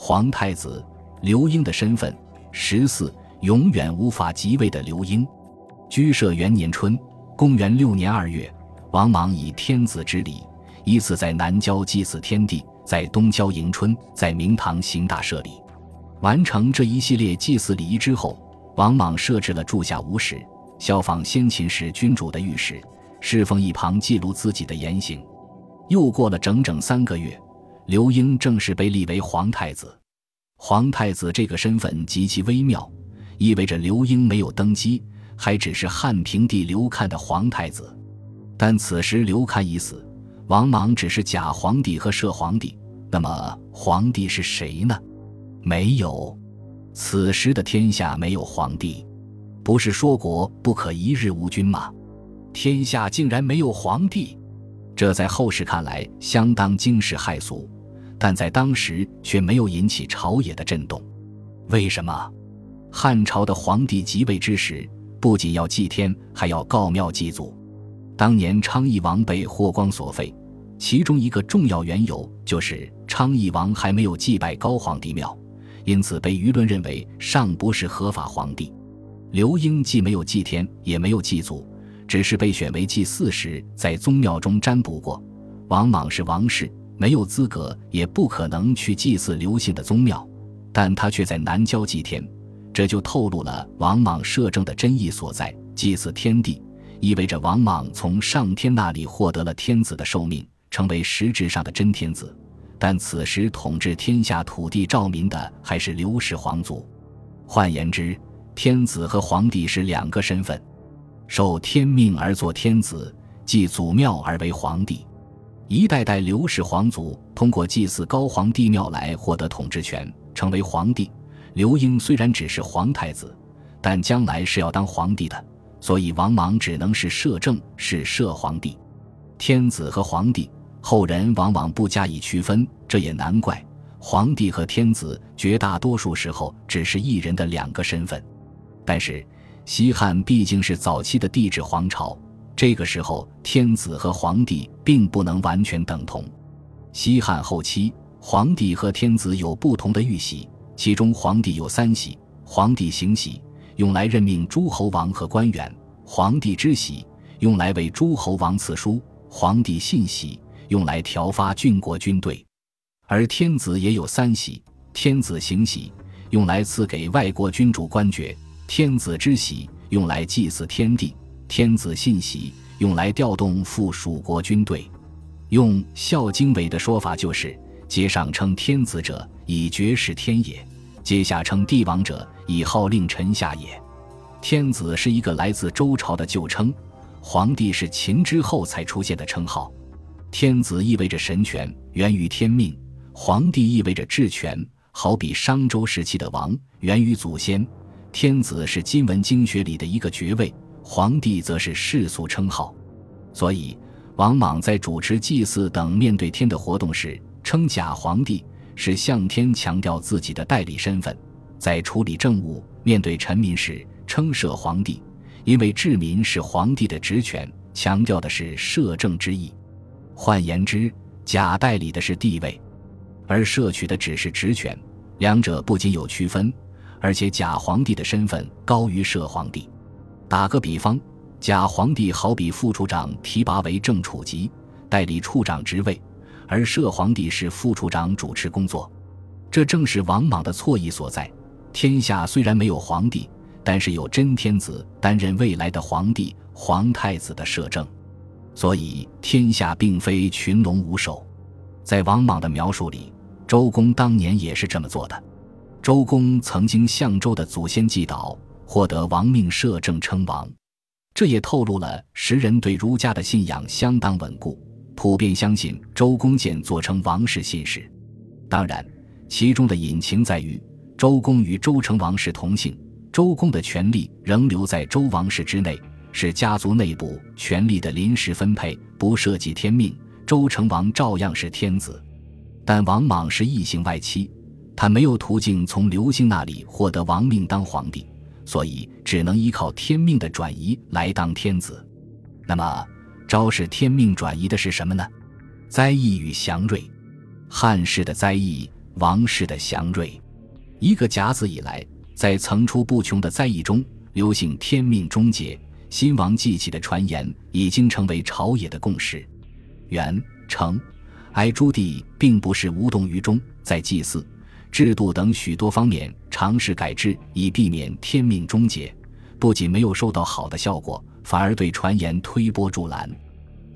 皇太子刘英的身份。十四，永远无法即位的刘英。居舍元年春，公元六年二月，王莽以天子之礼，依次在南郊祭祀天地，在东郊迎春，在明堂行大赦礼。完成这一系列祭祀礼仪之后，王莽设置了住下无史，效仿先秦时君主的御史，侍奉一旁记录自己的言行。又过了整整三个月，刘英正式被立为皇太子。皇太子这个身份极其微妙，意味着刘英没有登基，还只是汉平帝刘看的皇太子。但此时刘看已死，王莽只是假皇帝和摄皇帝。那么皇帝是谁呢？没有，此时的天下没有皇帝。不是说国不可一日无君吗？天下竟然没有皇帝，这在后世看来相当惊世骇俗。但在当时却没有引起朝野的震动，为什么？汉朝的皇帝即位之时，不仅要祭天，还要告庙祭祖。当年昌邑王被霍光所废，其中一个重要缘由就是昌邑王还没有祭拜高皇帝庙，因此被舆论认为尚不是合法皇帝。刘英既没有祭天，也没有祭祖，只是被选为祭祀时在宗庙中占卜过。王莽是王室。没有资格，也不可能去祭祀刘姓的宗庙，但他却在南郊祭天，这就透露了王莽摄政的真意所在。祭祀天地，意味着王莽从上天那里获得了天子的寿命，成为实质上的真天子。但此时统治天下土地兆民的还是刘氏皇族，换言之，天子和皇帝是两个身份，受天命而做天子，祭祖庙而为皇帝。一代代刘氏皇族通过祭祀高皇帝庙来获得统治权，成为皇帝。刘英虽然只是皇太子，但将来是要当皇帝的，所以王莽只能是摄政，是摄皇帝。天子和皇帝，后人往往不加以区分，这也难怪。皇帝和天子绝大多数时候只是一人的两个身份。但是西汉毕竟是早期的帝制皇朝。这个时候，天子和皇帝并不能完全等同。西汉后期，皇帝和天子有不同的玉玺，其中皇帝有三玺：皇帝行玺，用来任命诸侯王和官员；皇帝之玺，用来为诸侯王赐书；皇帝信玺，用来调发郡国军队。而天子也有三玺：天子行玺，用来赐给外国君主官爵；天子之玺，用来祭祀天地。天子信玺用来调动附属国军队，用《孝经》纬的说法就是：阶上称天子者，以绝世天也；阶下称帝王者，以号令臣下也。天子是一个来自周朝的旧称，皇帝是秦之后才出现的称号。天子意味着神权，源于天命；皇帝意味着治权，好比商周时期的王，源于祖先。天子是今文经学里的一个爵位。皇帝则是世俗称号，所以王莽在主持祭祀等面对天的活动时，称假皇帝是向天强调自己的代理身份；在处理政务、面对臣民时，称摄皇帝，因为治民是皇帝的职权，强调的是摄政之意。换言之，假代理的是地位，而摄取的只是职权，两者不仅有区分，而且假皇帝的身份高于摄皇帝。打个比方，假皇帝好比副处长提拔为正处级，代理处长职位，而摄皇帝是副处长主持工作。这正是王莽的错意所在。天下虽然没有皇帝，但是有真天子担任未来的皇帝、皇太子的摄政，所以天下并非群龙无首。在王莽的描述里，周公当年也是这么做的。周公曾经向周的祖先祭祷。获得王命摄政称王，这也透露了时人对儒家的信仰相当稳固，普遍相信周公建做成王室信使。当然，其中的隐情在于周公与周成王是同姓，周公的权力仍留在周王室之内，是家族内部权力的临时分配，不涉及天命。周成王照样是天子，但王莽是异姓外戚，他没有途径从刘姓那里获得王命当皇帝。所以只能依靠天命的转移来当天子。那么，昭示天命转移的是什么呢？灾异与祥瑞。汉室的灾异王室的祥瑞。一个甲子以来，在层出不穷的灾异中，流行天命终结、新王继起的传言已经成为朝野的共识。元、成、哀诸帝并不是无动于衷，在祭祀、制度等许多方面尝试改制，以避免天命终结。不仅没有收到好的效果，反而对传言推波助澜。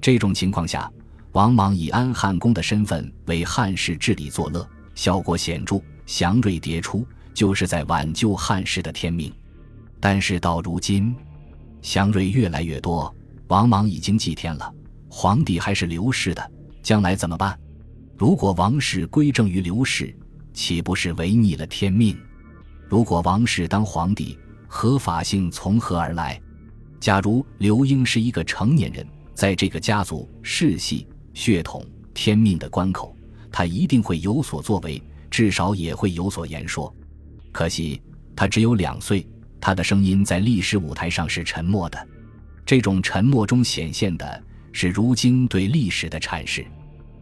这种情况下，王莽以安汉公的身份为汉室治理作乐，效果显著。祥瑞迭出，就是在挽救汉室的天命。但是到如今，祥瑞越来越多，王莽已经祭天了，皇帝还是刘氏的，将来怎么办？如果王室归正于刘氏，岂不是违逆了天命？如果王氏当皇帝，合法性从何而来？假如刘英是一个成年人，在这个家族世系、血统、天命的关口，他一定会有所作为。至少也会有所言说，可惜他只有两岁，他的声音在历史舞台上是沉默的。这种沉默中显现的是儒经对历史的阐释。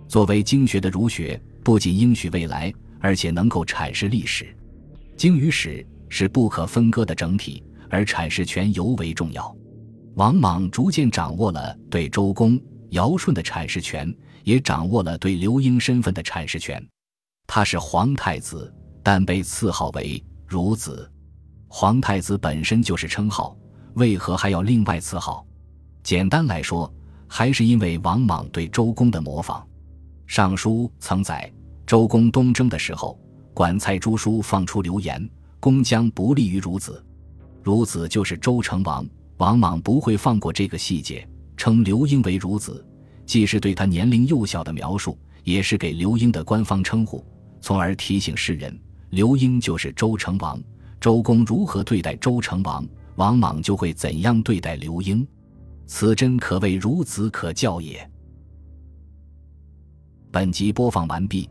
作为经学的儒学，不仅应许未来，而且能够阐释历史。经与史是不可分割的整体，而阐释权尤为重要。王莽逐渐掌握了对周公、尧舜的阐释权，也掌握了对刘英身份的阐释权。他是皇太子，但被赐号为孺子。皇太子本身就是称号，为何还要另外赐号？简单来说，还是因为王莽对周公的模仿。《尚书》曾载，周公东征的时候，管蔡朱书放出流言，公将不利于孺子。孺子就是周成王。王莽不会放过这个细节，称刘英为孺子，既是对他年龄幼小的描述，也是给刘英的官方称呼。从而提醒世人，刘英就是周成王。周公如何对待周成王，王莽就会怎样对待刘英。此真可谓孺子可教也。本集播放完毕，